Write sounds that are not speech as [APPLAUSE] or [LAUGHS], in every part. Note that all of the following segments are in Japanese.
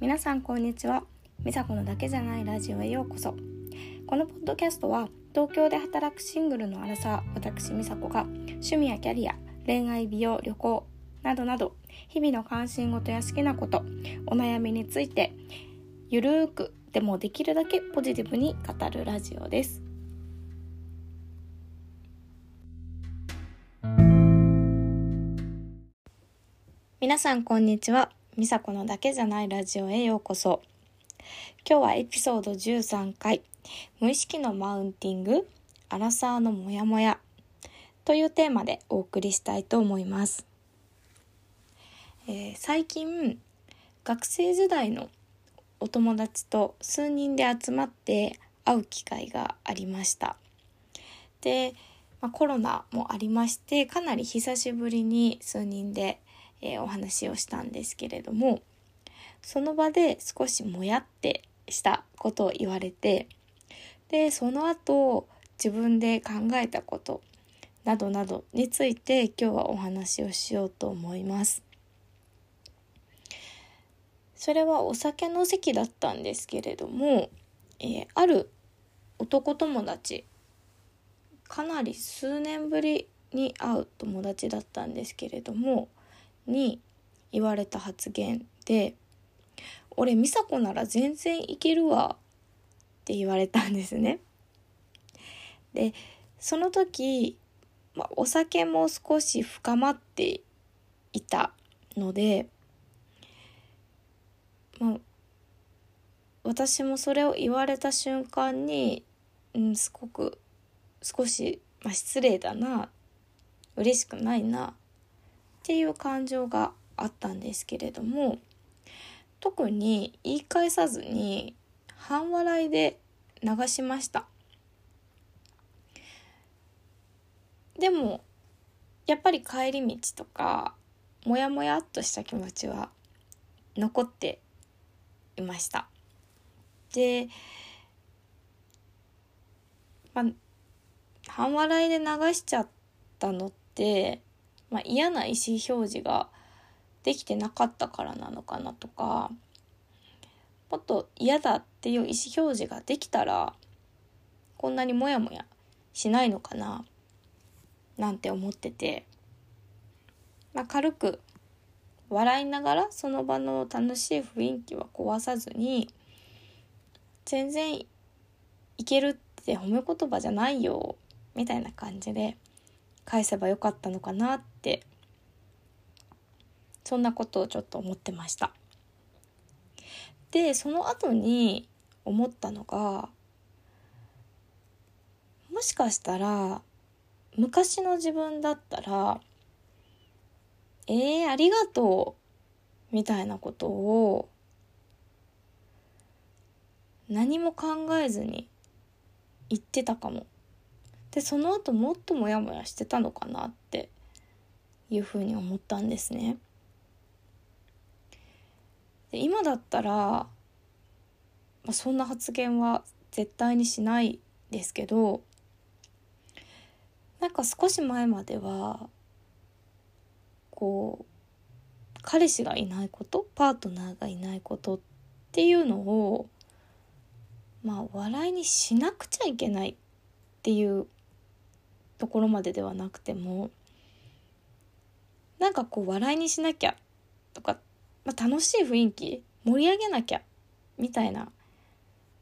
皆さんこんにちは。美佐子のだけじゃないラジオへようこそ。このポッドキャストは東京で働くシングルのアラサー私美佐子が趣味やキャリア恋愛美容旅行などなど日々の関心事や好きなことお悩みについてゆるーくでもできるだけポジティブに語るラジオです。皆さんこんにちは。美佐子のだけじゃないラジオへようこそ。今日はエピソード13回無意識のマウンティングアラサーのモヤモヤというテーマでお送りしたいと思います、えー、最近学生時代のお友達と数人で集まって会う機会がありました。で、まあ、コロナもありましてかなり久しぶりに数人でえー、お話をしたんですけれどもその場で少しもやってしたことを言われてでその後自分で考えたことなどなどについて今日はお話をしようと思います。それはお酒の席だったんですけれども、えー、ある男友達かなり数年ぶりに会う友達だったんですけれどもに言われた発言で「俺美佐子なら全然いけるわ」って言われたんですね。でその時、まあ、お酒も少し深まっていたので、まあ、私もそれを言われた瞬間に、うん、すごく少し、まあ、失礼だな嬉しくないなっていう感情があったんですけれども特に言い返さずに半笑いで流しました。でもやっぱり帰り道とかモヤモヤっとした気持ちは残っていました。で、まあ、半笑いで流しちゃったのってまあ、嫌な意思表示ができてなかったからなのかなとかもっと嫌だっていう意思表示ができたらこんなにモヤモヤしないのかななんて思ってて、まあ、軽く笑いながらその場の楽しい雰囲気は壊さずに全然いけるって褒め言葉じゃないよみたいな感じで。返せばよかったのかなってそんなことをちょっと思ってました。でその後に思ったのがもしかしたら昔の自分だったら「えー、ありがとう」みたいなことを何も考えずに言ってたかも。でその後もっとモヤモヤしてたのかなっていうふうに思ったんですね。で今だったら、まあ、そんな発言は絶対にしないですけどなんか少し前まではこう彼氏がいないことパートナーがいないことっていうのをまあ笑いにしなくちゃいけないっていうところまでではなくてもなんかこう笑いにしなきゃとか、まあ、楽しい雰囲気盛り上げなきゃみたいな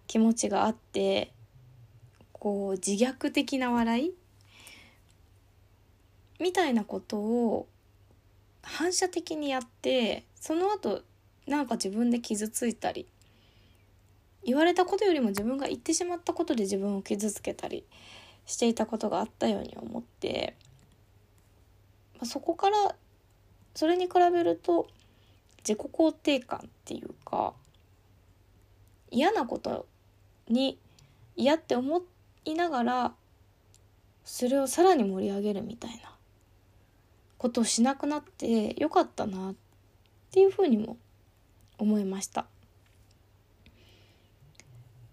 気持ちがあってこう自虐的な笑いみたいなことを反射的にやってその後なんか自分で傷ついたり言われたことよりも自分が言ってしまったことで自分を傷つけたりしていたことがあったように思って、まあ、そこからそれに比べると自己肯定感っていうか嫌なことに嫌って思いながらそれをさらに盛り上げるみたいなことをしなくなってよかったなっていうふうにも思いました。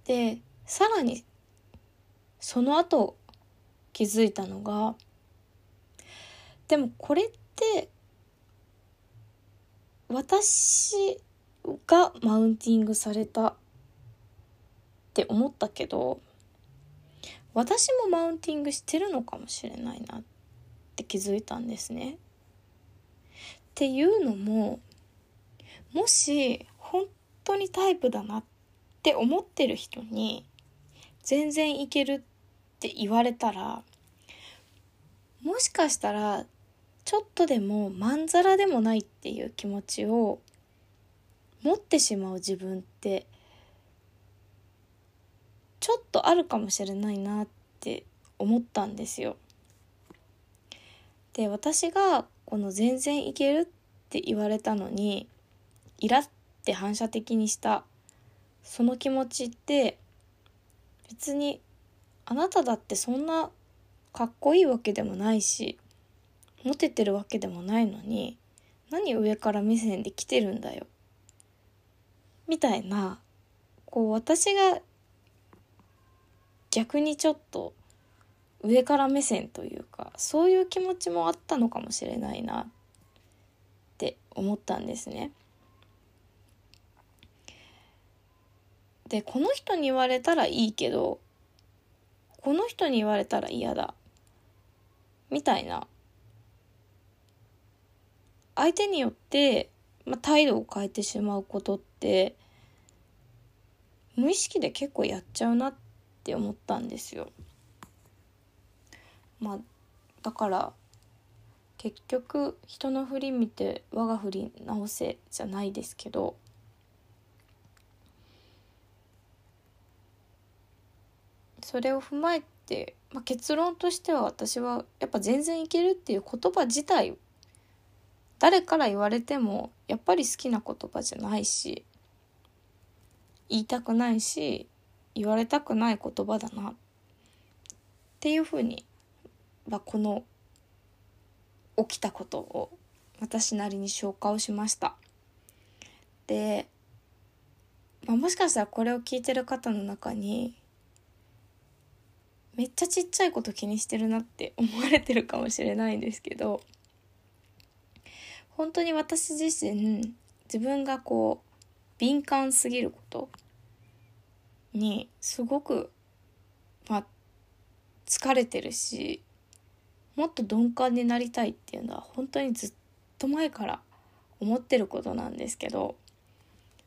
でさらにその後気づいたのがでもこれって私がマウンティングされたって思ったけど私もマウンティングしてるのかもしれないなって気づいたんですね。っていうのももし本当にタイプだなって思ってる人に全然いけるってって言われたらもしかしたらちょっとでもまんざらでもないっていう気持ちを持ってしまう自分ってちょっとあるかもしれないなって思ったんですよ。で私がこの全然いけるって言われたのにイラって反射的にしたその気持ちって別にあなただってそんなかっこいいわけでもないしモテてるわけでもないのに何上から目線で来てるんだよみたいなこう私が逆にちょっと上から目線というかそういう気持ちもあったのかもしれないなって思ったんですね。でこの人に言われたらいいけどこの人に言われたら嫌だみたいな相手によって、まあ、態度を変えてしまうことって無意識で結構やっちゃうなって思ったんですよ。まあだから結局人の振り見て我が振り直せじゃないですけどそれを踏まえて、まあ、結論としては私はやっぱ全然いけるっていう言葉自体誰から言われてもやっぱり好きな言葉じゃないし言いたくないし言われたくない言葉だなっていうふうにはこの起きたことを私なりに消化をしました。で、まあ、もしかしたらこれを聞いてる方の中にめっちゃちっちゃいこと気にしてるなって思われてるかもしれないんですけど本当に私自身自分がこう敏感すぎることにすごくまあ疲れてるしもっと鈍感になりたいっていうのは本当にずっと前から思ってることなんですけど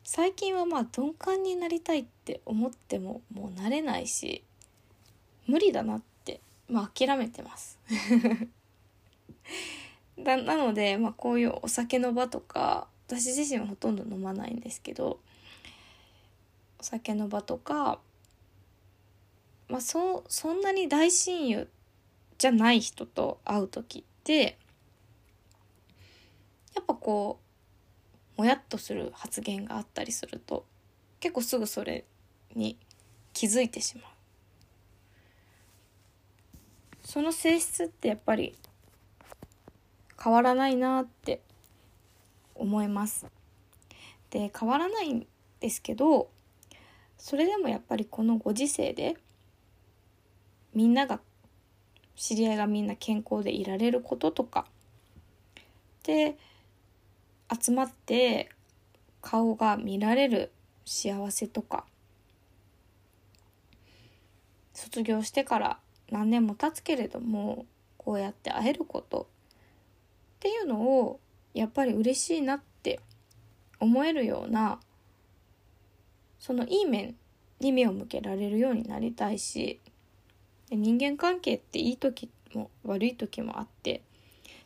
最近はまあ鈍感になりたいって思ってももうなれないし無理だなってまあ諦めてます [LAUGHS] だなので、まあ、こういうお酒の場とか私自身はほとんど飲まないんですけどお酒の場とか、まあ、そそんなに大親友じゃない人と会う時ってやっぱこうもやっとする発言があったりすると結構すぐそれに気づいてしまう。その性質ってやっぱり変わらないなって思います。で変わらないんですけどそれでもやっぱりこのご時世でみんなが知り合いがみんな健康でいられることとかで集まって顔が見られる幸せとか卒業してから何年も経つけれどもこうやって会えることっていうのをやっぱり嬉しいなって思えるようなそのいい面に目を向けられるようになりたいし人間関係っていい時も悪い時もあって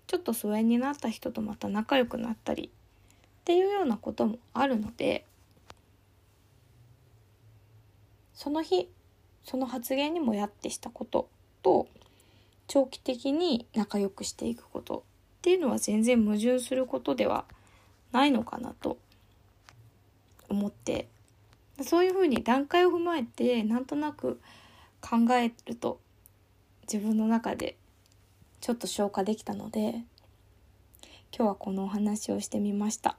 ちょっと疎遠になった人とまた仲良くなったりっていうようなこともあるのでその日その発言にもやってしたことと長期的に仲良くしていくことっていうのは全然矛盾することではないのかなと思ってそういうふうに段階を踏まえてなんとなく考えると自分の中でちょっと消化できたので今日はこのお話をしてみました。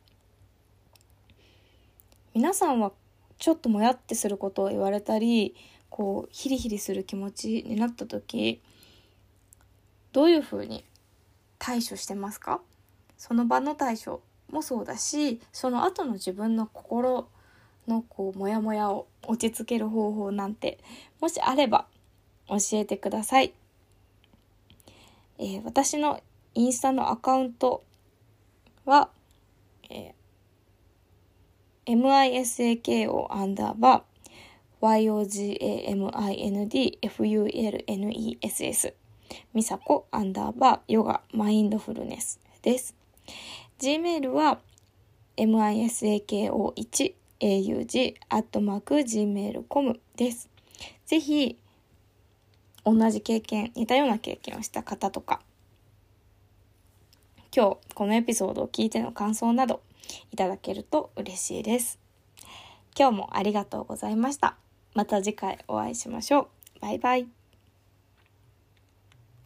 皆さんはちょっともやってすることを言われたりこうヒリヒリする気持ちになった時どういうふうに対処してますか？その場の対処もそうだしその後の自分の心のこうモヤモヤを落ち着ける方法なんてもしあれば教えてください、えー、私のインスタのアカウントは、えー、misako アンダーバー yogamindfulness みさこアンダーバーヨガマインドフルネスです。gmail は misako1aug.gmail.com です。ぜひ、同じ経験、似たような経験をした方とか、今日このエピソードを聞いての感想などいただけると嬉しいです。今日もありがとうございました。また次回お会いしましょう。バイバイ。